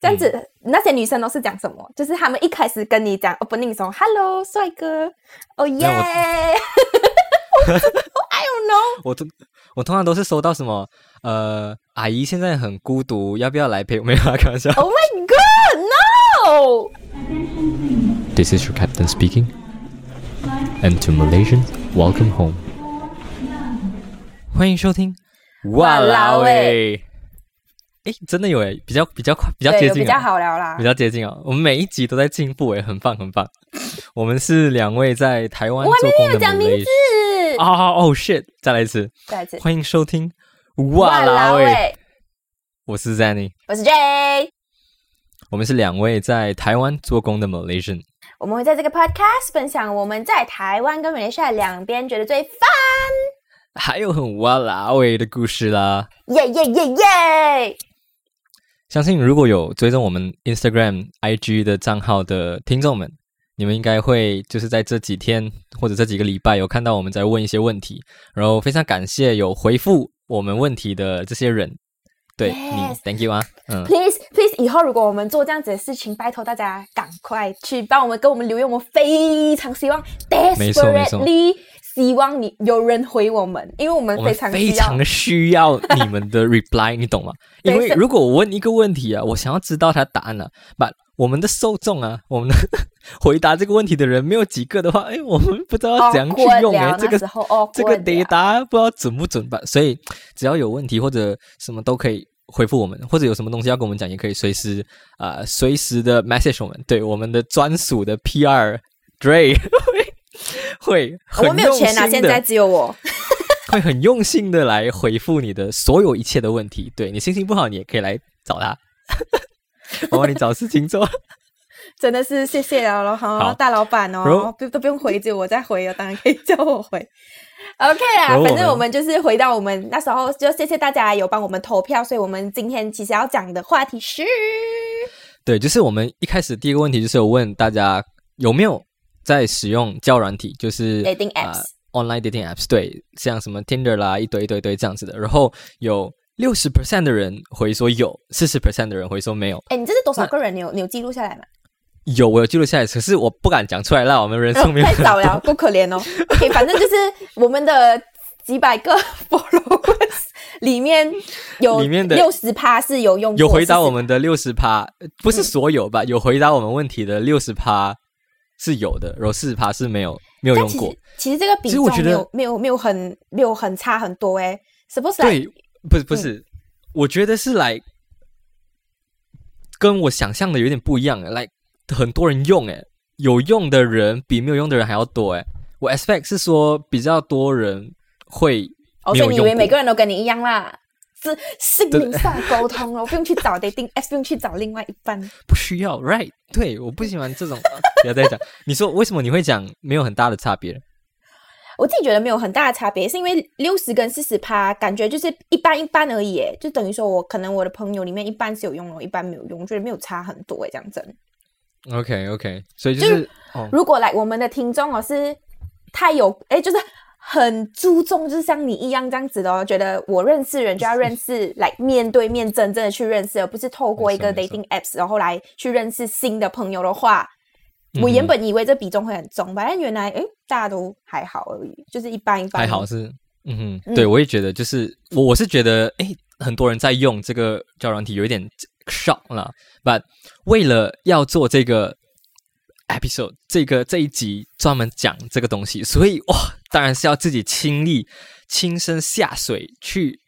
这样子，那些女生都是讲什么？就是他们一开始跟你讲 opening 时候，Hello，帅哥，哦耶，I don't know，我通我通常都是收到什么呃，阿姨现在很孤独，要不要来陪？没有啊，开玩笑。Oh my god，no！This is your captain speaking. And to Malaysians, welcome home. 欢迎收听。哇啦喂！哎，真的有哎，比较比较快，比较，接近，有比较，好聊啦比。较接近哦。我们每一集都在进步哎，很棒很棒。我们是两位在台湾做工的有讲名 Malay 字，啊哦 shit！再来一次，再来一次。欢迎收听。哇啦喂！喂，我是 Zanny，我是 J。我们是两位在台湾做工的 Malaysian。我们会在这个 podcast 分享我们在台湾跟马来西亚两边觉得最 fun，还有很哇啦喂的故事啦。耶耶耶耶！相信如果有追踪我们 Instagram、IG 的账号的听众们，你们应该会就是在这几天或者这几个礼拜有看到我们在问一些问题，然后非常感谢有回复我们问题的这些人，对你 Thank you 啊，嗯，Please please，以后如果我们做这样子的事情，拜托大家赶快去帮我们跟我们留言，我们非常希望没错没错，desperately 希望你有人回我们，因为我们非常需要非常需要你们的 reply，你懂吗？因为如果我问一个问题啊，我想要知道它答案了、把我们的受众啊，我们的 回答这个问题的人没有几个的话，哎，我们不知道怎样去用哎，这个那时候哦，这个 data 不知道准不准吧？所以只要有问题或者什么都可以回复我们，或者有什么东西要跟我们讲，也可以随时啊、呃随时的 message 我们，对我们的专属的 PR Dre 会会我没有钱啊，现在只有我。会很用心的来回复你的所有一切的问题。对你心情不好，你也可以来找他，我帮你找事情做。真的是谢谢了咯，好哈，大老板哦，不都不用回，只有我在回哦，当然可以叫我回。OK 啦，反正我们就是回到我们那时候，就谢谢大家有帮我们投票，所以我们今天其实要讲的话题是，对，就是我们一开始第一个问题就是有问大家有没有在使用交友软体，就是 Dating 啊 apps online dating apps，对，像什么 Tinder 啦，一堆一堆一堆这样子的。然后有六十 percent 的人回说有，四十 percent 的人回说没有。哎，你这是多少个人？你有你有记录下来吗？有，我有记录下来，可是我不敢讲出来，让我们人生没有太少了，够可怜哦。OK，反正就是我们的几百个 followers 里面有里面的六十趴是有用过，有回答我40%们的六十趴，呃不是所有吧？有回答我们问题的六十趴是有的，然后四十趴是没有没有用过。其实这个比重没有没有没有很没有很差很多诶。Suppose like 对，不是不是，我觉得是来跟我想象的有点不一样，来很多人用，诶，有用的人比没有用的人还要多，诶，我 expect 是说比较多人会哦，没有用所以你以为每个人都跟你一样啦？是心灵上的沟通哦，不用去找 dating app，不用去找另外一半。不需要，right？对，我不喜欢这种，啊 不要再讲。你说为什么你会讲没有很大的差别？我自己觉得没有很大的差别，是因为六十跟四十趴，感觉就是一般一般而已，就等于说我可能我的朋友里面一半是有用的，一半没有用，我觉得没有差很多诶，这样子。OK OK，所以就就是是哦，如果来我们的听众哦是太有哎，就是很注重，就是像你一样这样子的哦，觉得我认识人就要认识，来面对面真正的去认识，而不是透过一个 dating apps 然后来去认识新的朋友的话，嗯我原本以为这比重会很重吧，但原来哎大家都还好而已，就是一般一般。还好是，嗯哼，嗯。对我也觉得，就是我我是觉得，诶，很多人在用这个交友软体有一点 shock 了，but 为了要做这个 episode 这个这一集专门讲这个东西，所以哇，当然是要自己亲力亲身下水去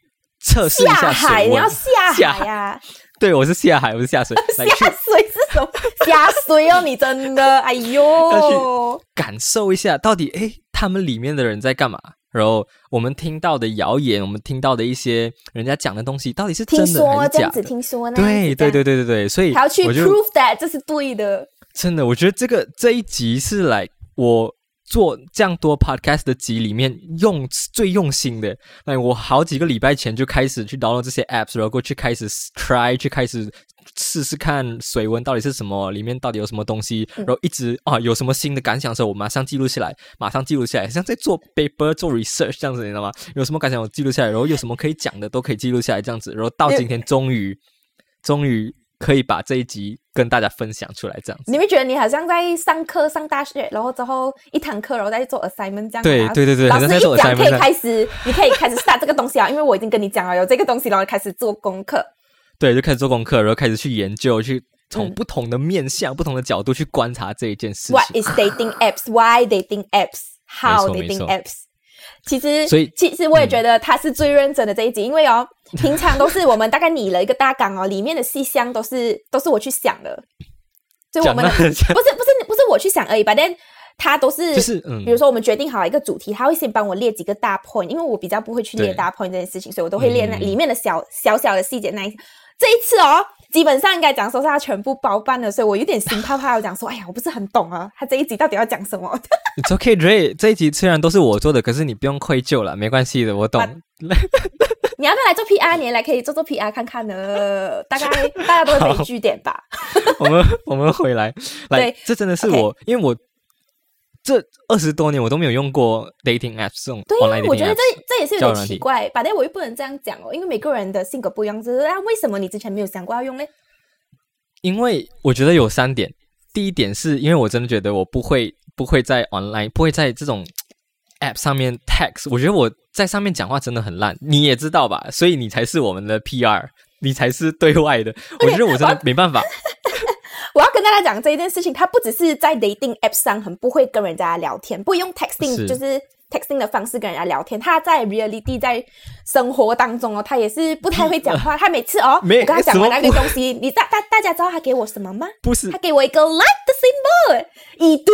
测试一下下海，水温你要。下下海呀、对，我是下海，我是下水，下水是什么？下水哦，你真的，哎呦要，感受一下，到底哎他们里面的人在干嘛？然后我们听到的谣言，我们听到的一些人家讲的东西，到底是真听的还说这样子，是假的？听说呢？对对对对对对，所以还要去 prove that 这是对的。真的，我觉得这个这一集是来我做这样多 podcast 的集里面用最用心的。哎，我好几个礼拜前就开始去 download 这些 apps，然后过去开始 try，去开始试试看水温到底是什么，里面到底有什么东西，然后一直啊有什么新的感想的时候，我马上记录下来，马上记录下来，像在做 paper 做 research 这样子，你知道吗？有什么感想我记录下来，然后有什么可以讲的都可以记录下来，这样子，然后到今天终于终于可以把这一集跟大家分享出来，这样子。你会觉得你好像在上课上大学，然后之后一堂课，然后再做 assignment 这样。对对对对，老师一讲可以开始，你可以开始 start 这个东西啊，因为我已经跟你讲了有这个东西，然后开始做功课。对，就开始做功课，然后开始去研究，去从不同的面向、不同的角度去观察这一件事情。What is dating apps? Why dating apps? How dating apps? 其实，所以其实我也觉得他是最认真的这一集，因为哦，平常都是我们大概拟了一个大纲哦，里面的细项都是都是我去想的，所以我们不是不是不是我去想而已，反正他都是就是，比如说我们决定好一个主题，他会先帮我列几个大 point，因为我比较不会去列大 point 这件事情，所以我都会列那里面的小小小的细节那一。这一次哦，基本上应该讲说是他全部包办了，所以我有点心怕怕。我讲说，哎呀，我不是很懂啊，他这一集到底要讲什么？It's okay, Ray。这一集虽然都是我做的，可是你不用愧疚了，没关系的，我懂。你要不要来做 PR？你来可以做做 PR 看看呢。大概大家都会据 点吧。我们我们回来，来，这真的是我，因为我。这二十多年我都没有用过 dating apps 这种。对呀，我觉得这这也是有点奇怪。反正我又不能这样讲哦，因为每个人的性格不一样。就是啊，为什么你之前没有想过要用呢？因为我觉得有三点。第一点是因为我真的觉得我不会不会在 online 不会在这种 app 上面 text。我觉得我在上面讲话真的很烂，你也知道吧？所以你才是我们的 PR，你才是对外的。我觉得我真的没办法。我要跟大家讲这一件事情，他不只是在 dating app 上很不会跟人家聊天，不用 texting，就是 texting 的方式跟人家聊天。他在 reality 在生活当中哦，他也是不太会讲话。他每次哦，我跟他讲完那个东西，你大大大家知道他给我什么吗？不是，他给我一个 like 的 symbol，已读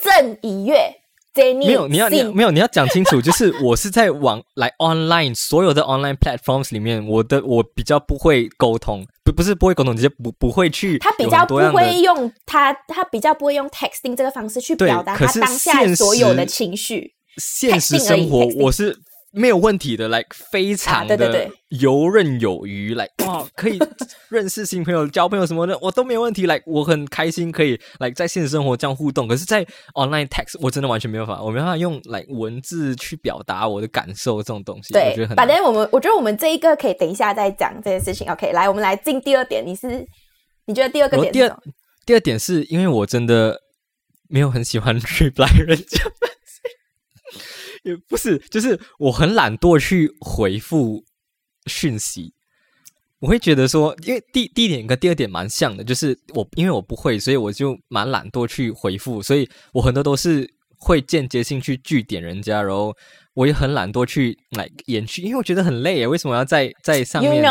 正已阅。没有，你要你没有，你要讲清楚，就是我是在网来 online 所有的 online platforms 里面，我的我比较不会沟通，不不是不会沟通，直接不不会去。他比较不会用他他比较不会用 texting 这个方式去表达他当下所有的情绪。现实生活我是。没有问题的，like 非常的游刃有余，like 哇，可以认识新朋友、交朋友什么的，我都没有问题。like 我很开心，可以 like 在现实生活这样互动。可是，在 online text 我真的完全没有办法，我没办法用 like 文字去表达我的感受这种东西。对，我觉得很。反正我们，我觉得我们这一个可以等一下再讲这件事情。OK，来，我们来进第二点。你是你觉得第二个点？第二第二点是因为我真的没有很喜欢 reply 人家。也不是，就是我很懒惰去回复讯息。我会觉得说，因为第第一点跟第二点蛮像的，就是我因为我不会，所以我就蛮懒惰去回复，所以我很多都是会间接性去据点人家，然后我也很懒惰去来延续，因为我觉得很累啊。为什么要在在上面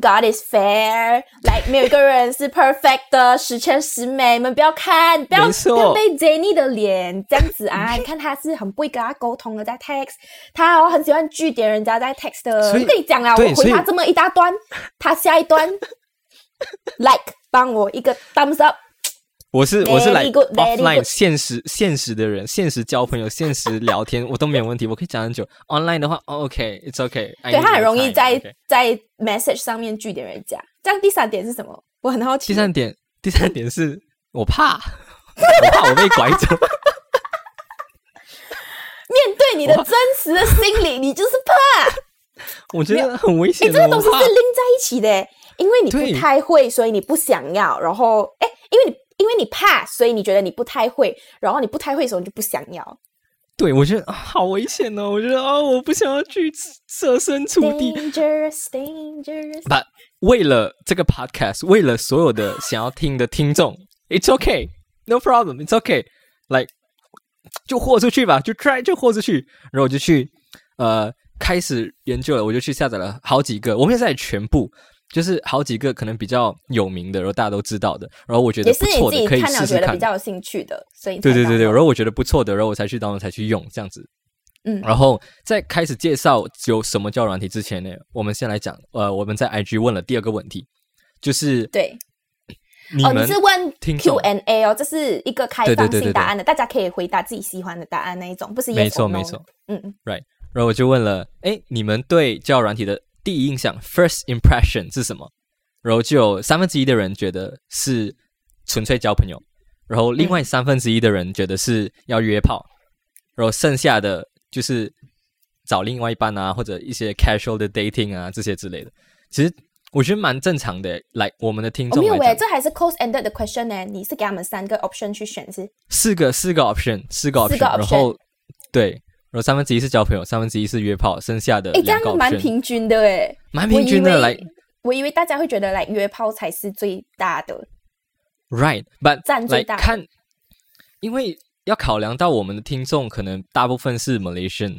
？God is fair，来，没有一个人是 perfect 的，十全十美。你们不要看，不要不要被 Jenny 的脸这样子啊！你看他是很不会跟他沟通的，在 text，他哦很喜欢据点人家在 text 的。我跟你讲啊，我回他这么一大段，他下一段 like 帮我一个 thumbs up。我是我是来 offline 现实现实的人，现实交朋友，现实聊天，我都没有问题，我可以讲很久。online 的话，OK，it's OK。对他很容易在在 message 上面据点人家。这样第三点是什么？我很好奇。第三点，第三点是我怕，我怕我被拐走。面对你的真实的心理，你就是怕。我觉得很危险。这个东西是拎在一起的，因为你不太会，所以你不想要。然后，哎，因为你。因为你怕，所以你觉得你不太会，然后你不太会的时候，你就不想要。对，我觉得好危险哦！我觉得啊，我不想要去设身处地。Dangerous, dangerous. But 为了这个 podcast，为了所有的想要听的听众，It's okay, no problem, It's okay. Like 就豁出去吧，就 try 就豁出去。然后我就去呃开始研究了，我就去下载了好几个，我们现在全部。就是好几个可能比较有名的，然后大家都知道的，然后我觉得不错的，可以试试看。比较有兴趣的，所以对对对对，然后我觉得不错的，然后我才去当才去用这样子。嗯，然后在开始介绍有什么叫软体之前呢，我们先来讲，呃，我们在 IG 问了第二个问题，就是对，哦，你是问 Q&A 哦，这是一个开放性答案的，大家可以回答自己喜欢的答案那一种，不是没错没错，嗯。嗯，Right，然后我就问了，哎，你们对叫软体的第一印象 （First Impression） 是什么？然后就有三分之一的人觉得是纯粹交朋友，然后另外三分之一的人觉得是要约炮，然后剩下的就是找另外一半啊，或者一些 casual 的 dating 啊这些之类的。其实我觉得蛮正常的。来，我们的听众，没有诶，这还是 close ended 的 question 呢？你是给他们三个 option 去选是？四个，四个 option，四个 option，然后对，然后三分之一是交朋友，三分之一是约炮，剩下的诶，这样蛮平均的诶，蛮平均的。来，我以为大家会觉得来约炮才是最大的，right？But 占最大看，因为要考量到我们的听众可能大部分是 Malaysian。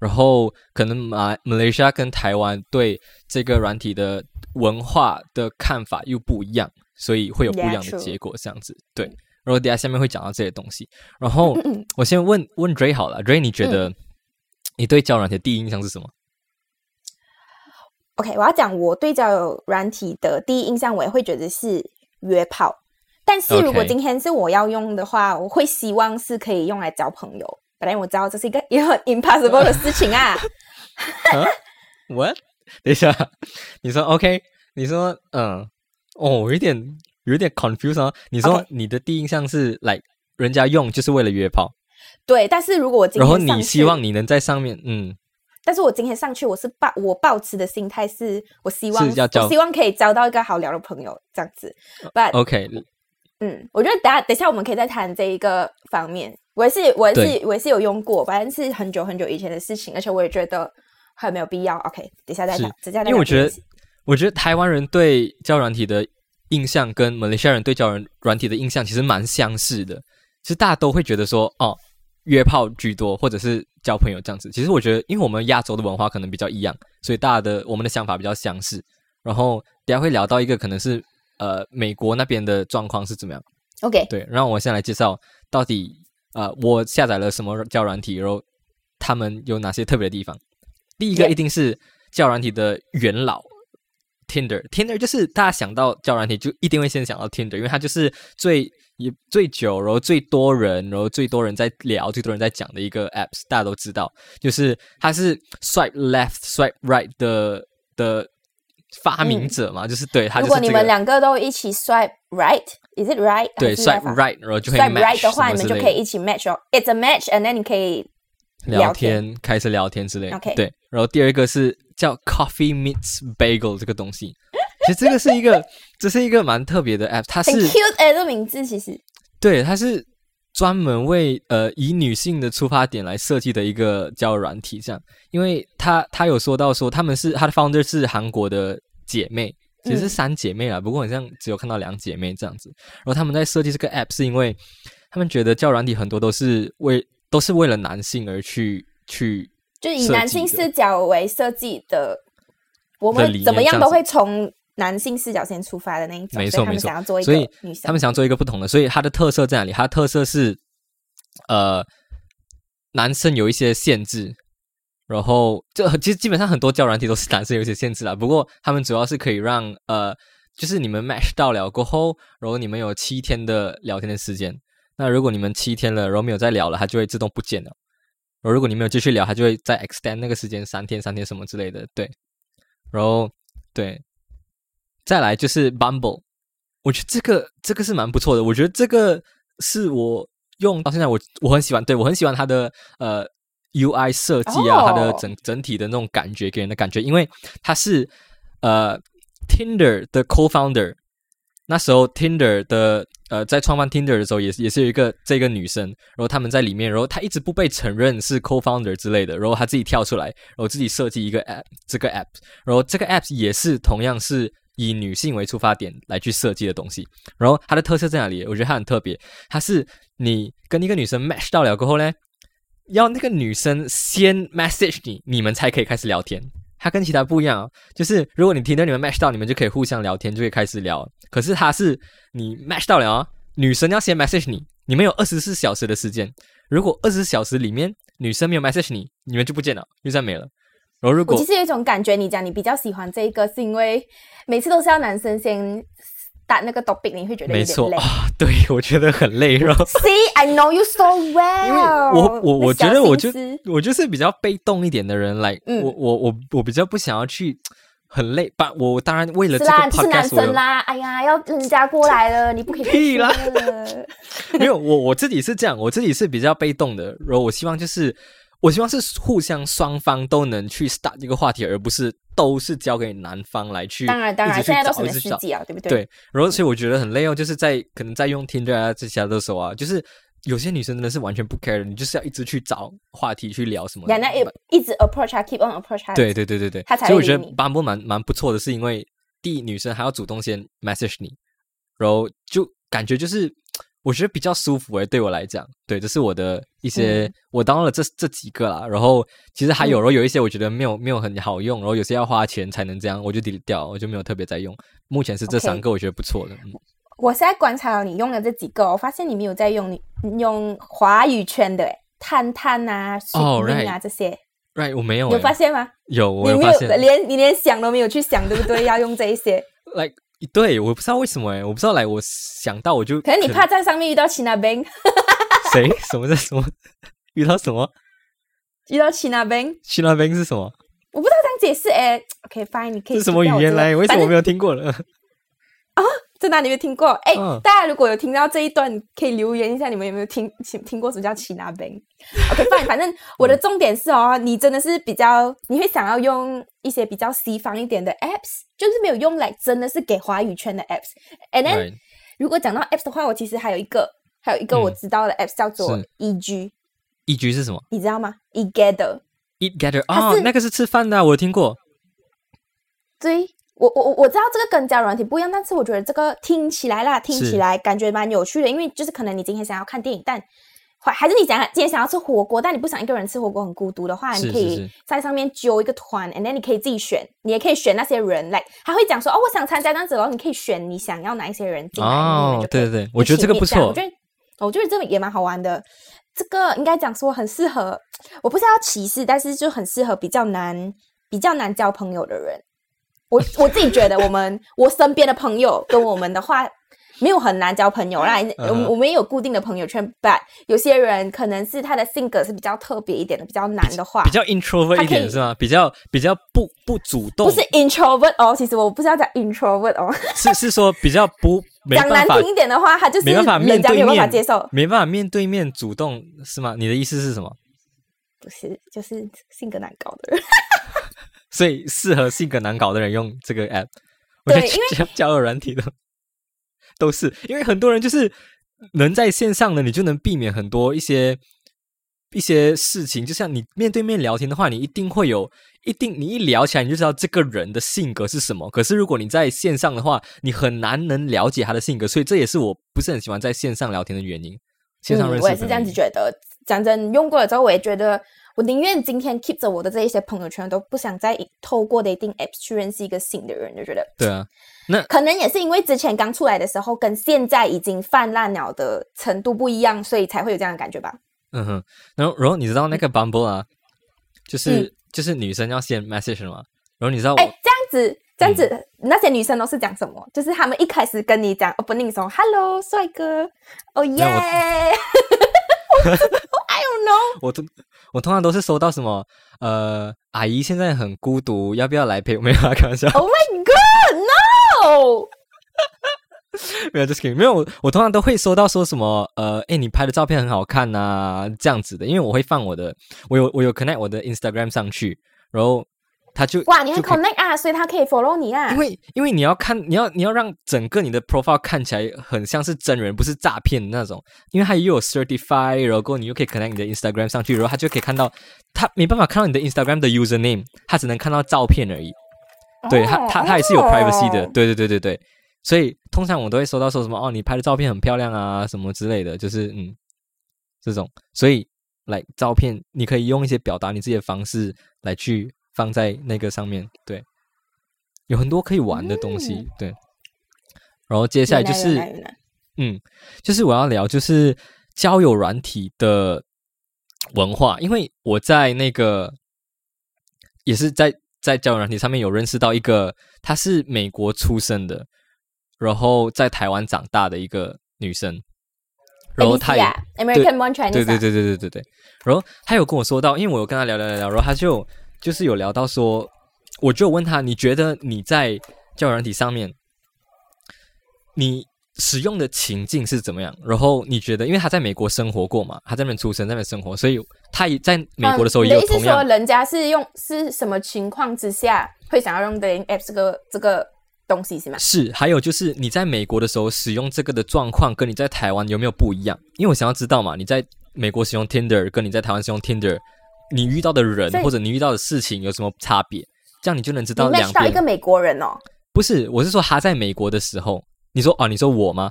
然后可能马马来西亚跟台湾对这个软体的文化的看法又不一样，所以会有不一样的结果。这样子，对。然后等下下面会讲到这些东西。然后我先问问 Ray 好了，Ray，你觉得你对交友软体的第一印象是什么？OK，我要讲我对交友软体的第一印象，我也会觉得是约炮。但是如果今天是我要用的话，我会希望是可以用来交朋友。本来我知道这是一个也 很 impossible 的事情啊。What？等一下，你说 OK？你说嗯，哦，有点有点 confused 啊。你说你的第一印象是来人家用就是为了约炮？对，但是如果我今天然后你希望你能在上面嗯，但是我今天上去，我是抱我抱持的心态是我希望是要交，希望可以交到一个好聊的朋友这样子。But OK，嗯，我觉得等下等下我们可以再谈这一个方面。我也是，我也是，我也是有用过，反正是很久很久以前的事情，而且我也觉得很没有必要。OK，等下再谈，等下再因为我觉得，我觉得台湾人对交软体的印象跟马来西亚人对交软软体的印象其实蛮相似的。其实大家都会觉得说，哦，约炮居多，或者是交朋友这样子。其实我觉得，因为我们亚洲的文化可能比较一样，所以大家的我们的想法比较相似。然后等下会聊到一个可能是呃美国那边的状况是怎么样。OK，对，然后我先来介绍到底。呃，我下载了什么教软体，然后他们有哪些特别的地方？第一个一定是教软体的元老，Tinder，Tinder 就是大家想到教软体就一定会先想到 Tinder，因为它就是最也最久，然后最多人，然后最多人在聊，最多人在讲的一个 Apps，大家都知道，就是它是 Swipe Left Swipe Right 的的。发明者嘛，就是对他。如果你们两个都一起 swipe right，is it right？对，swipe right，然后就可以 swipe right 的话，你们就可以一起 match 哦。It's a match，and then 你可以聊天，开始聊天之类。OK，对。然后第二个是叫 Coffee Meets Bagel 这个东西，其实这个是一个，这是一个蛮特别的 app，它是 cute 哎，这名字其实对，它是。专门为呃以女性的出发点来设计的一个交友软体，这样，因为他他有说到说他们是他的 founder 是韩国的姐妹，其实是三姐妹啦，不过好像只有看到两姐妹这样子。然后他们在设计这个 app 是因为他们觉得交友软体很多都是为都是为了男性而去去，就以男性视角为设计的，我们怎么样都会从。男性视角先出发的那一种，没错没错。所以他们想要做一个不同的，所以它的特色在哪里？它的特色是，呃，男生有一些限制，然后就其实基本上很多交软体都是男生有一些限制啦。不过他们主要是可以让呃，就是你们 match 到了过后，然后你们有七天的聊天的时间。那如果你们七天了，然后没有再聊了，它就会自动不见了。然后如果你没有继续聊，他就会再 extend 那个时间三天三天什么之类的。对，然后对。再来就是 Bumble，我觉得这个这个是蛮不错的。我觉得这个是我用到现在我我很喜欢，对我很喜欢它的呃 UI 设计啊，它的整整体的那种感觉给人的感觉，因为它是呃 Tinder 的 Co-founder，那时候 Tinder 的呃在创办 Tinder 的时候，也也是有一个这个女生，然后他们在里面，然后她一直不被承认是 Co-founder 之类的，然后她自己跳出来，然后自己设计一个 App，这个 App，然后这个 App 也是同样是。以女性为出发点来去设计的东西，然后它的特色在哪里？我觉得它很特别，它是你跟一个女生 match 到了过后呢，要那个女生先 message 你，你们才可以开始聊天。它跟其他不一样啊，就是如果你听到你们 match 到，你们就可以互相聊天，就可以开始聊。可是它是你 match 到了啊，女生要先 message 你，你们有二十四小时的时间。如果二十四小时里面女生没有 message 你，你们就不见了，就再没了。然后如果其实有一种感觉，你讲你比较喜欢这一个，是因为。每次都是要男生先打那个 topic，你会觉得没错啊，对我觉得很累，然后 See, I know you so well。因为我我我觉得我就我就是比较被动一点的人，来，我我我我比较不想要去很累，把我当然为了这个 podcast，是啦，哎呀，要人家过来了，你不可以 屁啦，没有我我自己是这样，我自己是比较被动的，然后我希望就是我希望是互相双方都能去 start 这个话题，而不是都是交给男方来去。当然，当然，现在都是司机啊，对不对？对。然后，所以我觉得很累哦，就是在可能在用 Tinder 啊这些的时候啊，就是有些女生真的是完全不 care，你就是要一直去找话题去聊什么。人家一一直 approach，keep on approach。对对对对对。所以我觉得 Bumble 蛮蛮不错的，是因为第一女生还要主动先 message 你，然后就感觉就是。我觉得比较舒服诶，对我来讲，对，这是我的一些，我当了这这几个啦。然后其实还有，然后有一些我觉得没有没有很好用，然后有些要花钱才能这样，我就 delete 掉，我就没有特别在用。目前是这三个，我觉得不错的。我现在观察了你用的这几个，我发现你没有在用你用华语圈的探探啊、哦啊这些。Right，我没有。有发现吗？有，我有发现。连你连想都没有去想，对不对？要用这一些。Like。对，我不知道为什么哎，我不知道来，我想到我就可能你怕在上面遇到 China Bank，谁？什么在什么？遇到什么？遇到 China Bank？China Bank 是什么？我不知道这样解释哎。OK，fine，你可以。是什么语言来？为什么我没有听过了？啊，在哪里没听过？哎，大家如果有听到这一段，可以留言一下，你们有没有听听听过什么叫 China Bank？OK，fine，反正我的重点是哦，你真的是比较，你会想要用一些比较西方一点的 apps。就是没有用来，真的是给华语圈的 apps。And then，如果讲到 apps 的话，我其实还有一个，还有一个我知道的 apps 叫做 EG。EG 是什么？你知道吗？Eat Gather。Eat Gather 哦，那个是吃饭的，我听过。对，我我我我知道这个跟交友软体不一样，但是我觉得这个听起来啦，听起来感觉蛮有趣的，因为就是可能你今天想要看电影，但还是你想今天想要吃火锅，但你不想一个人吃火锅很孤独的话，你可以在上面揪一个团，and then 你可以自己选，你也可以选那些人来，他会讲说哦，我想参加这样子然后，你可以选你想要哪一些人进来。哦，对对对，我觉得这个不错，我觉得我觉得这个也蛮好玩的。这个应该讲说很适合，我不是要歧视，但是就很适合比较难比较难交朋友的人。我我自己觉得，我们我身边的朋友跟我们的话。没有很难交朋友啦，我我们也有固定的朋友圈，but 有些人可能是他的性格是比较特别一点的，比较难的话，比较 introvert 一点是吗？比较比较不不主动，不是 introvert 哦，其实我不是要讲 introvert 哦，是是说比较不 讲难听一点的话，他就是没办法面对面接受，没办法面对面主动是吗？你的意思是什么？不是，就是性格难搞的人，所以适合性格难搞的人用这个 app，对，因为交友软体的。都是因为很多人就是能在线上的，你就能避免很多一些一些事情。就像你面对面聊天的话，你一定会有一定，你一聊起来你就知道这个人的性格是什么。可是如果你在线上的话，你很难能了解他的性格，所以这也是我不是很喜欢在线上聊天的原因。线上认识，我也是这样子觉得。讲真，用过了之后，我也觉得。我宁愿今天 keep 着我的这一些朋友圈，都不想再透过 dating apps 去认识一个新的人，就觉得对啊。那可能也是因为之前刚出来的时候，跟现在已经泛滥了的程度不一样，所以才会有这样的感觉吧。嗯哼。然后，然后你知道那个 Bumble 啊，就是就是女生要先 message 吗？然后你知道，哎，这样子这样子，那些女生都是讲什么？就是他们一开始跟你讲 opening 说 “hello，帅哥”，哦耶。I don't know，我都我通常都是收到什么呃，阿姨现在很孤独，要不要来陪？没有啊，开玩笑。Oh my god，no！没有，just kidding。没有，我通常都会收到说什么呃，哎，你拍的照片很好看呐，这样子的，因为我会放我的，我有我有 connect 我的 Instagram 上去，然后。他就哇，你很 connect 啊，所以他可以 follow 你啊。因为因为你要看，你要你要让整个你的 profile 看起来很像是真人，不是诈骗的那种。因为他又有 certify，然后你又可以 connect 你的 Instagram 上去，然后他就可以看到，他没办法看到你的 Instagram 的 username，他只能看到照片而已。对他，他他也是有 privacy 的。对对对对对。所以通常我都会收到说什么哦，你拍的照片很漂亮啊，什么之类的，就是嗯这种。所以来照片，你可以用一些表达你自己的方式来去。放在那个上面，对，有很多可以玩的东西，对。然后接下来就是，嗯，就是我要聊就是交友软体的文化，因为我在那个也是在在交友软体上面有认识到一个，她是美国出生的，然后在台湾长大的一个女生，然后她也 American One Chinese，对对对对对对对，然后她有跟我说到，因为我有跟她聊聊聊聊，然后她就。就是有聊到说，我就问他，你觉得你在交友软体上面，你使用的情境是怎么样？然后你觉得，因为他在美国生活过嘛，他在那边出生，在那边生活，所以他也在美国的时候也有同样。说，人家是用是什么情况之下会想要用 dating app 这个这个东西是吗？是，还有就是你在美国的时候使用这个的状况，跟你在台湾有没有不一样？因为我想要知道嘛，你在美国使用 Tinder，跟你在台湾使用 Tinder，你遇到的人或者你遇到的事情有什么差别？这样你就能知道两边。一个美国人哦，不是，我是说他在美国的时候。你说哦，你说我吗？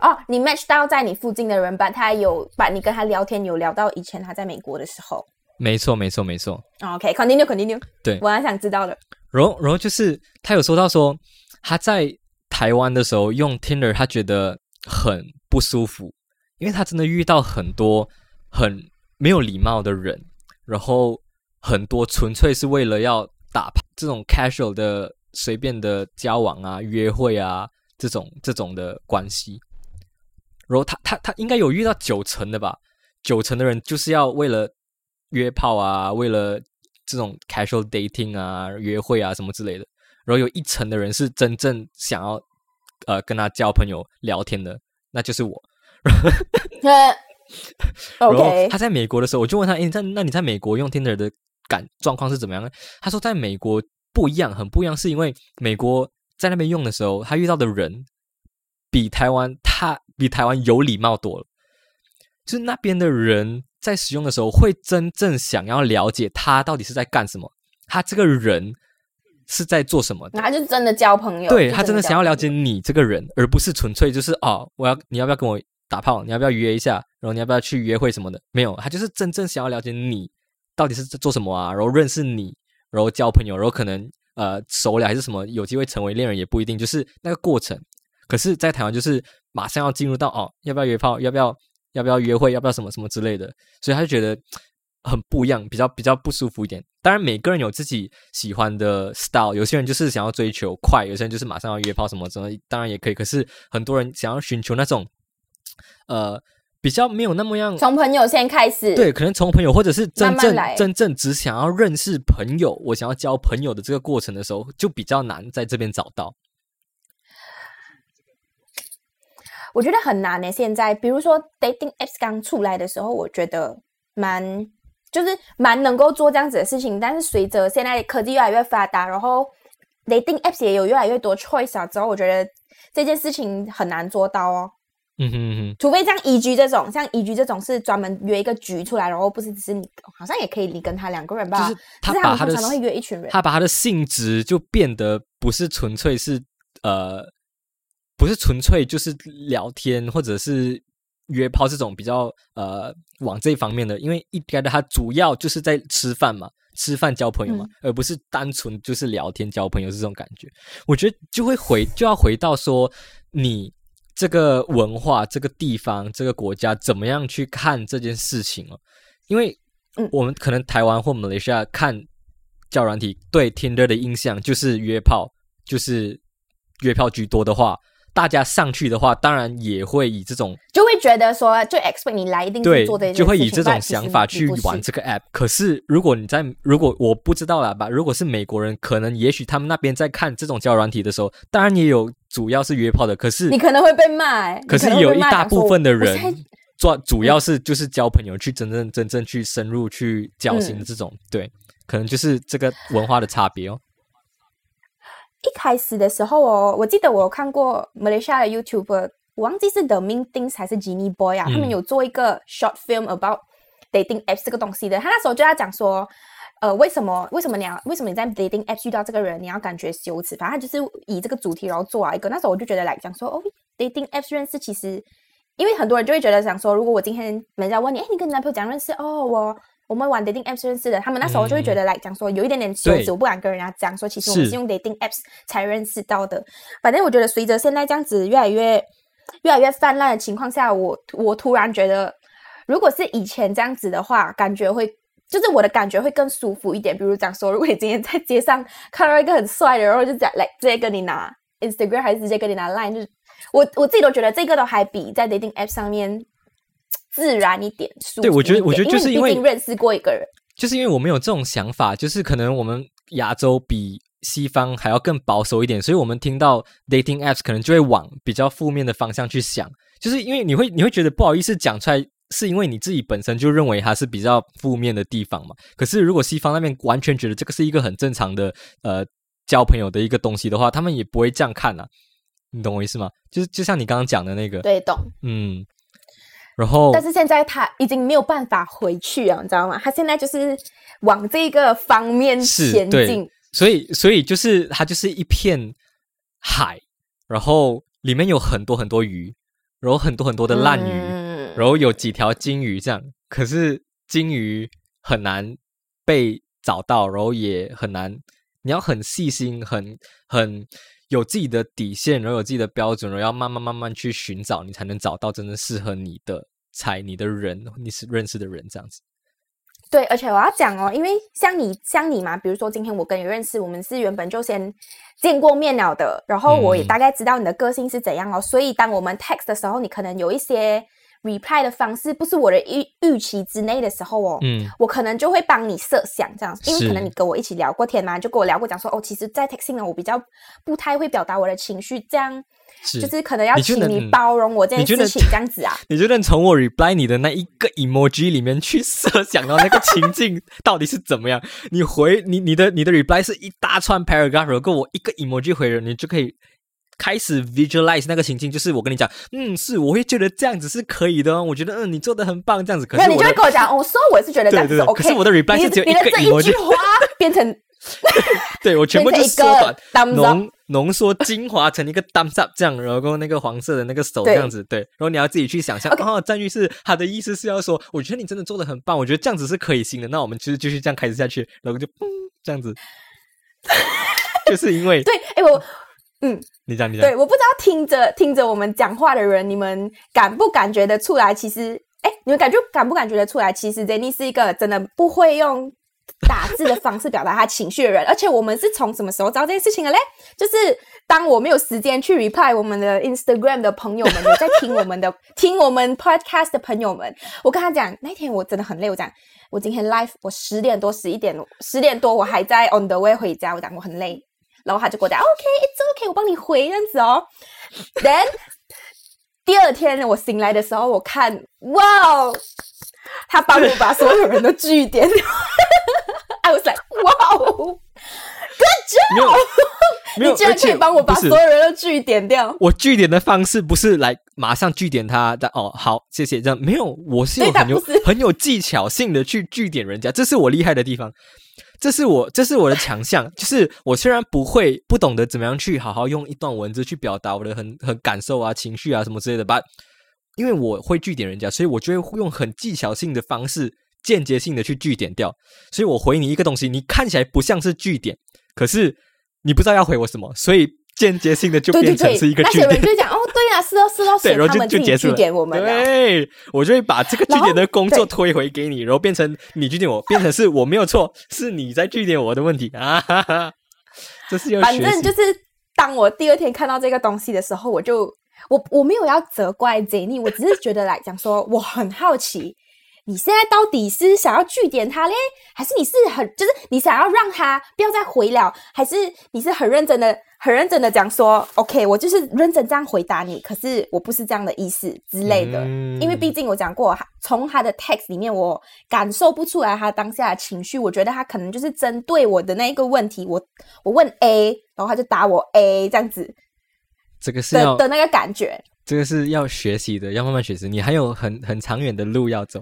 哦，你 match 到在你附近的人，把他有把你跟他聊天，有聊到以前他在美国的时候。没错，没错，没错。OK，continue，continue。对，我还想知道的。然后，然后就是他有说到说他在台湾的时候用 Tinder，他觉得很不舒服，因为他真的遇到很多很没有礼貌的人，然后很多纯粹是为了要打这种 casual 的随便的交往啊、约会啊。这种这种的关系，然后他他他应该有遇到九成的吧？九成的人就是要为了约炮啊，为了这种 casual dating 啊、约会啊什么之类的。然后有一成的人是真正想要呃跟他交朋友、聊天的，那就是我。然后他在美国的时候，我就问他：“哎，在那你在美国用 Tinder 的感状况是怎么样呢？”他说：“在美国不一样，很不一样，是因为美国。”在那边用的时候，他遇到的人比台湾他比台湾有礼貌多了。就是那边的人在使用的时候，会真正想要了解他到底是在干什么，他这个人是在做什么。他就真的交朋友，对他真的想要了解你这个人，而不是纯粹就是哦，我要你要不要跟我打炮？你要不要约一下？然后你要不要去约会什么的？没有，他就是真正想要了解你到底是做什么啊，然后认识你，然后交朋友，然后可能。呃，熟了还是什么？有机会成为恋人也不一定，就是那个过程。可是，在台湾就是马上要进入到哦，要不要约炮？要不要？要不要约会？要不要什么什么之类的？所以他就觉得很不一样，比较比较不舒服一点。当然，每个人有自己喜欢的 style，有些人就是想要追求快，有些人就是马上要约炮什么什么，当然也可以。可是很多人想要寻求那种呃。比较没有那么样，从朋友先开始，对，可能从朋友或者是真正真正只想要认识朋友，我想要交朋友的这个过程的时候，就比较难在这边找到。我觉得很难呢。现在，比如说 dating apps 刚出来的时候，我觉得蛮就是蛮能够做这样子的事情，但是随着现在科技越来越发达，然后 dating apps 也有越来越多 choice 啊，之后我觉得这件事情很难做到哦。嗯哼哼，除非像宜居这种，像宜居这种是专门约一个局出来，然后不是只是你，好像也可以你跟他两个人吧。就是他把他的常常会约一群人，他把他的性质就变得不是纯粹是呃，不是纯粹就是聊天或者是约炮这种比较呃往这一方面的，因为一开始他主要就是在吃饭嘛，吃饭交朋友嘛，而不是单纯就是聊天交朋友这种感觉。我觉得就会回就要回到说你。这个文化、这个地方、这个国家怎么样去看这件事情哦？因为我们可能台湾或马来西亚看教软体对 Tinder 的印象就是约炮，就是约炮居多的话。大家上去的话，当然也会以这种就会觉得说，就 expect 你来一定是做这就会以这种想法去玩这个 app。可是如果你在如果我不知道了吧，如果是美国人，可能也许他们那边在看这种交友软体的时候，当然也有主要是约炮的。可是你可能会被骂，可是有一大部分的人做主要是就是交朋友，去真正真正去深入去交心的这种，对，可能就是这个文化的差别哦。一开始的时候哦，我记得我有看过马来西亚的 YouTube，我忘记是 The Mean Things 还是 Genie Boy 啊，他们有做一个 short film about dating apps 这个东西的。他那时候就在讲说，呃，为什么为什么你要为什么你在 dating apps 遇到这个人，你要感觉羞耻？反正就是以这个主题然后做了一个。那时候我就觉得来讲说，哦，dating apps 认识其实，因为很多人就会觉得想说，如果我今天人家问你，哎，你跟你男朋友怎样认识？哦，我。我们玩 dating apps 认识的，他们那时候就会觉得来讲说有一点点羞耻，我不敢跟人家讲说，其实我们是用 dating apps 才认识到的。反正我觉得随着现在这样子越来越越来越泛滥的情况下，我我突然觉得，如果是以前这样子的话，感觉会就是我的感觉会更舒服一点。比如讲说，如果你今天在街上看到一个很帅的，然后就讲来直接跟你拿 Instagram，还是直接跟你拿 Line，就是我我自己都觉得这个都还比在 dating app 上面。自然一点，舒服对我觉得，我觉得就是因为认识过一个人，就是因为我们有这种想法，就是可能我们亚洲比西方还要更保守一点，所以我们听到 dating apps 可能就会往比较负面的方向去想，就是因为你会你会觉得不好意思讲出来，是因为你自己本身就认为它是比较负面的地方嘛。可是如果西方那边完全觉得这个是一个很正常的呃交朋友的一个东西的话，他们也不会这样看啊。你懂我意思吗？就是就像你刚刚讲的那个，对，懂，嗯。然后，但是现在他已经没有办法回去啊，你知道吗？他现在就是往这个方面前进，所以，所以就是它就是一片海，然后里面有很多很多鱼，然后很多很多的烂鱼，然后有几条金鱼这样。可是金鱼很难被找到，然后也很难，你要很细心，很很。有自己的底线，然后有自己的标准，然后要慢慢慢慢去寻找，你才能找到真正适合你的才、你的人、你是认识的人这样子。对，而且我要讲哦，因为像你像你嘛，比如说今天我跟你认识，我们是原本就先见过面了的，然后我也大概知道你的个性是怎样哦，所以当我们 text 的时候，你可能有一些。Reply 的方式不是我的预预期之内的时候哦，嗯，我可能就会帮你设想这样，因为可能你跟我一起聊过天嘛，就跟我聊过讲说哦，其实，在 texting 呢，我比较不太会表达我的情绪，这样就是可能要请你包容我这件事情这样子啊。你就能从我 reply 你的那一个 emoji 里面去设想到那个情境到底是怎么样？你回你你的你的 reply 是一大串 paragraph，如果我一个 emoji 回了，你就可以。开始 visualize 那个情境，就是我跟你讲，嗯，是，我会觉得这样子是可以的。我觉得，嗯，你做的很棒，这样子。可是你就会跟我讲，我说我是觉得这样子 OK。可是我的 reply 是只有一个 emoji，变成，对我全部就缩短，浓浓缩精华成一个 thumbs up 这样，然后那个黄色的那个手这样子，对。然后你要自己去想象，哦，张律师他的意思是要说，我觉得你真的做的很棒，我觉得这样子是可以行的。那我们其实继续这样开始下去，然后就嘣这样子，就是因为对，哎我。嗯，你讲，你讲。对，我不知道听着听着我们讲话的人，你们感不感觉得出来？其实，哎，你们感觉感不感觉得出来？其实 Jenny 是一个真的不会用打字的方式表达他情绪的人。而且，我们是从什么时候知道这件事情的嘞？就是当我没有时间去 reply 我们的 Instagram 的朋友们，有在听我们的 听我们 podcast 的朋友们，我跟他讲，那天我真的很累。我讲，我今天 live，我十点多、十一点、十点多，我还在 on the way 回家。我讲，我很累。然后他就给我讲，OK，it's OK，我帮你回这样子哦。Then 第二天我醒来的时候，我看，哇哦，他帮我把所有人都据点。I was like，哇，Good job！没有，你居然可以帮我把所有人都据点掉。我据点的方式不是来马上据点他的哦，好，谢谢。这样没有，我是有很有很有技巧性的去据点人家，这是我厉害的地方。这是我，这是我的强项，就是我虽然不会，不懂得怎么样去好好用一段文字去表达我的很很感受啊、情绪啊什么之类的吧，因为我会据点人家，所以我就会用很技巧性的方式，间接性的去据点掉。所以我回你一个东西，你看起来不像是据点，可是你不知道要回我什么，所以。间接性的就变成是一个据点，就讲哦，对呀，是哦，是哦，对，然后就就结束了。点我们，对，我就会把这个据点的工作推回给你，然后变成你据点我，变成是我没有错，是你在据点我的问题 啊！这是要反正就是当我第二天看到这个东西的时候，我就我我没有要责怪 Jenny，我只是觉得来讲说，我很好奇。你现在到底是想要据点他嘞，还是你是很就是你想要让他不要再回了，还是你是很认真的、很认真的讲说，OK，我就是认真这样回答你，可是我不是这样的意思之类的。因为毕竟我讲过，从他的 text 里面我感受不出来他当下的情绪，我觉得他可能就是针对我的那一个问题，我我问 A，然后他就答我 A 这样子，这个是的的那个感觉。这个是要学习的，要慢慢学习。你还有很很长远的路要走。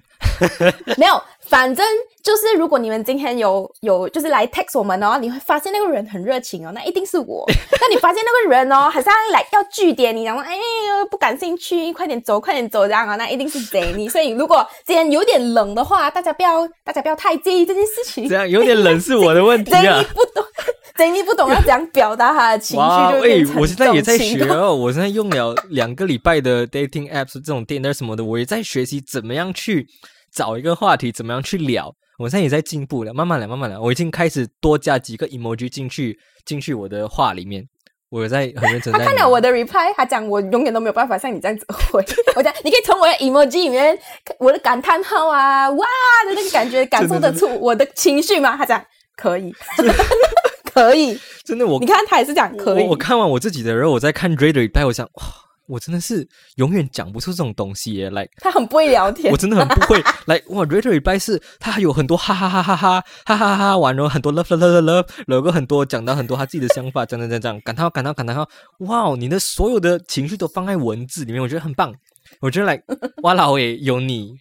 没有，反正就是如果你们今天有有就是来 text 我们哦，你会发现那个人很热情哦，那一定是我。那你发现那个人哦，好像来要据点你，然后哎呀不感兴趣，快点走，快点走这样啊，那一定是贼你。所以如果今天有点冷的话，大家不要大家不要太介意这件事情。这样有点冷是我的问题啊。不懂。等你不懂要怎样表达他的情绪，就变成我现在也在学哦，我现在用了两个礼拜的 dating apps 这种电 r 什么的，我也在学习怎么样去找一个话题，怎么样去聊。我现在也在进步了，慢慢来，慢慢来。我已经开始多加几个 emoji 进去，进去我的话里面。我在很认真。他看了我的 reply，他讲我永远都没有办法像你这样子回。我讲你可以从我的 emoji 里面，我的感叹号啊，哇的那个感觉感受得出我的情绪吗？他讲可以。可以，真的我你看他也是讲可以。我看完我自己的，然后我在看 Raider 一代，我想哇，我真的是永远讲不出这种东西耶！Like 他很不会聊天，我真的很不会。Like 哇，Raider 一代是他还有很多哈哈哈哈哈哈哈哈哈完了很多 love love love love，有个很多讲到很多他自己的想法，讲讲讲讲，感叹感叹感叹号，哇，你的所有的情绪都放在文字里面，我觉得很棒。我觉得 Like 哇老 诶，有你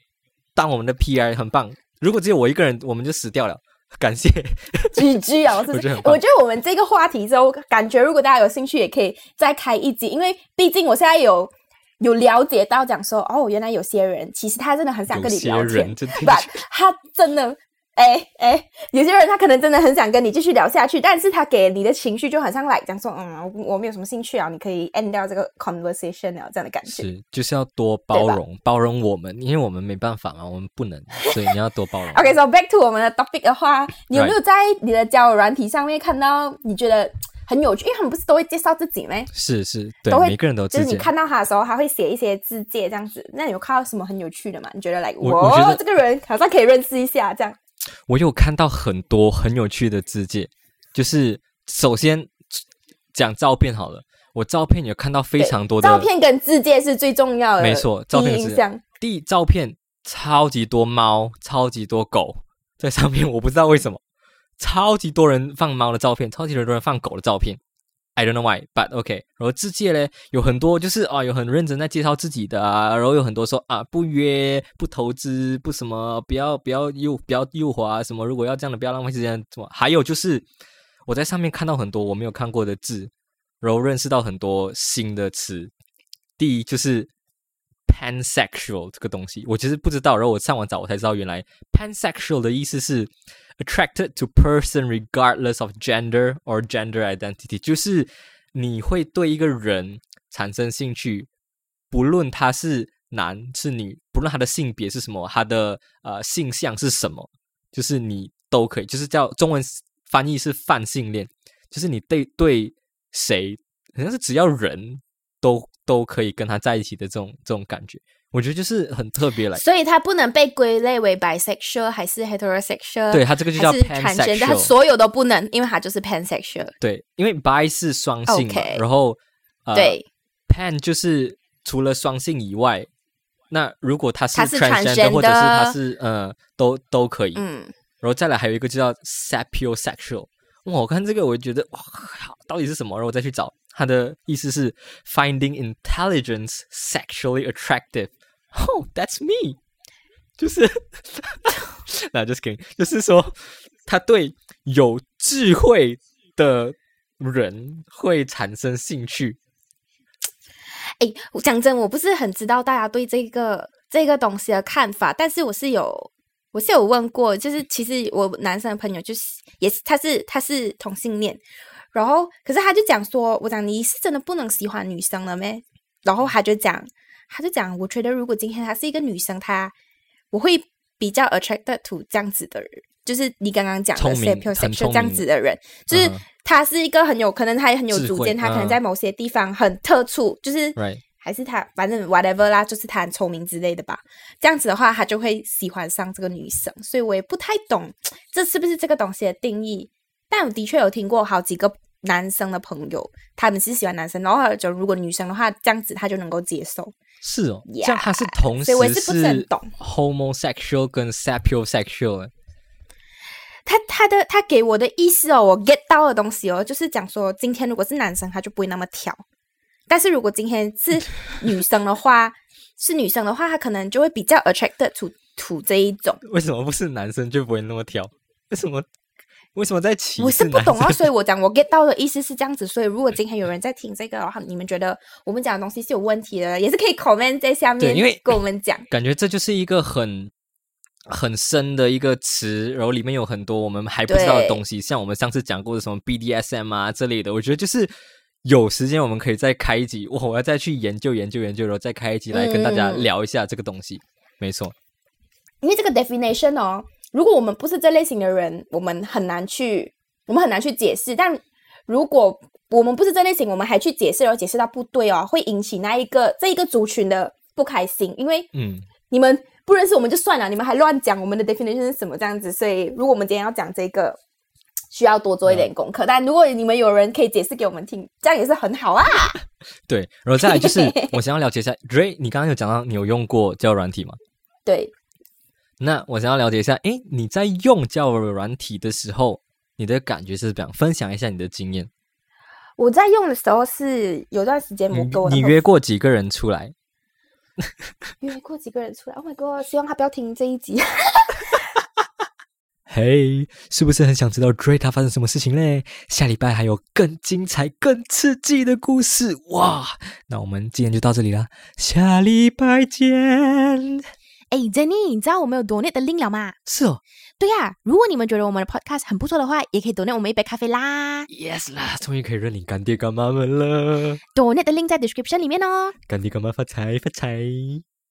当我们的 PR 很棒。如果只有我一个人，我们就死掉了。感谢居居啊！我觉得，我觉得我们这个话题之后，感觉如果大家有兴趣，也可以再开一集，因为毕竟我现在有有了解到，讲说哦，原来有些人其实他真的很想跟你聊天，但，他真的。哎哎，有些人他可能真的很想跟你继续聊下去，但是他给你的情绪就很像来讲说，嗯，我没有什么兴趣啊，你可以 end 掉这个 conversation 啊，这样的感觉。是，就是要多包容，包容我们，因为我们没办法嘛，我们不能，所以你要多包容。OK，so back to 我们的 topic 的话，你有没有在你的交友软体上面看到你觉得很有趣？因为他们不是都会介绍自己吗？是是，对，每个人都就是你看到他的时候，他会写一些字界这样子。那你有看到什么很有趣的吗？你觉得来，我这个人好像可以认识一下这样。我有看到很多很有趣的字界，就是首先讲照片好了，我照片有看到非常多的照片跟字界是最重要的，没错，照片印象。第照片超级多猫，超级多狗在上面，我不知道为什么，超级多人放猫的照片，超级多人放狗的照片。I don't know why, but OK。然后自介嘞，有很多就是啊，有很认真在介绍自己的啊，然后有很多说啊，不约不投资不什么，不要不要诱不要诱惑什么，如果要这样的，不要浪费时间什么。还有就是我在上面看到很多我没有看过的字，然后认识到很多新的词。第一就是 pansexual 这个东西，我其实不知道，然后我上网找我才知道，原来 pansexual 的意思是。Attracted to person regardless of gender or gender identity，就是你会对一个人产生兴趣，不论他是男是女，不论他的性别是什么，他的呃性向是什么，就是你都可以，就是叫中文翻译是泛性恋，就是你对对谁，好像是只要人都都可以跟他在一起的这种这种感觉。我觉得就是很特别来，所以它不能被归类为 bisexual 还是 heterosexual，对它这个就叫 pansexual，它所有都不能，因为它就是 pansexual。对，因为 bi 是双性嘛，然后对 pan 就是除了双性以外，那如果他是 transgender 或者是他是呃都都可以，嗯，然后再来还有一个就叫 sapiosexual。哇，我看这个我就觉得哇，到底是什么？然后我再去找，它的意思是 finding intelligence sexually attractive。Oh, that's me，就是那 just kidding，就是说他对有智慧的人会产生兴趣。哎，讲真，我不是很知道大家对这个这个东西的看法，但是我是有，我是有问过，就是其实我男生的朋友就是也是，他是他是同性恋，然后可是他就讲说，我讲你是真的不能喜欢女生了咩？然后他就讲。他就讲，我觉得如果今天她是一个女生，她我会比较 attracted to 这样子的人，就是你刚刚讲的 sexual 这样子的人，就是他是一个很有可能，他也很有主见，他可能在某些地方很特殊，就是还是他反正 whatever 啦，就是他很聪明之类的吧。这样子的话，他就会喜欢上这个女生，所以我也不太懂这是不是这个东西的定义，但我的确有听过好几个。男生的朋友，他们是喜欢男生，然后就如果女生的话，这样子他就能够接受。是哦，这样他是同时是 homosexual 跟 sapiosexual。他他的他给我的意思哦，我 get 到的东西哦，就是讲说，今天如果是男生，他就不会那么挑；但是如果今天是 女生的话，是女生的话，她可能就会比较 attracted to to 这一种。为什么不是男生就不会那么挑？为什么？为什么在歧视？我是不懂啊，所以我讲我 get 到的意思是这样子。所以如果今天有人在听这个的话，你们觉得我们讲的东西是有问题的，也是可以 comment 在下面，因为跟我们讲。感觉这就是一个很很深的一个词，然后里面有很多我们还不知道的东西，像我们上次讲过的什么 BDSM 啊这类的。我觉得就是有时间我们可以再开一集，我 我要再去研究研究研究，然后再开一集来跟大家聊一下这个东西。没错，因为这个 definition 哦。如果我们不是这类型的人，我们很难去，我们很难去解释。但如果我们不是这类型，我们还去解释，然后解释到不对哦，会引起那一个这一个族群的不开心。因为，嗯，你们不认识我们就算了，你们还乱讲我们的 definition 是什么这样子。所以，如果我们今天要讲这个，需要多做一点功课。但如果你们有人可以解释给我们听，这样也是很好啊。对，然后再来就是 我想要了解一下，Ray，你刚刚有讲到你有用过交友软体吗？对。那我想要了解一下，诶，你在用交友软体的时候，你的感觉是怎样？分享一下你的经验。我在用的时候是有段时间，我跟我你约过几个人出来？约过几个人出来？Oh my god！希望他不要听这一集。嘿，是不是很想知道 Dray 他发生什么事情嘞？下礼拜还有更精彩、更刺激的故事哇！那我们今天就到这里啦，下礼拜见。哎，Jenny，你知道我们有 donate 的 link 了吗？是哦，对呀。如果你们觉得我们的 podcast 很不错的话，也可以 donate 我们一杯咖啡啦。Yes 啦，终于可以认领干爹干妈们了。donate 的 link 在 description 里面哦。干爹干妈发财发财。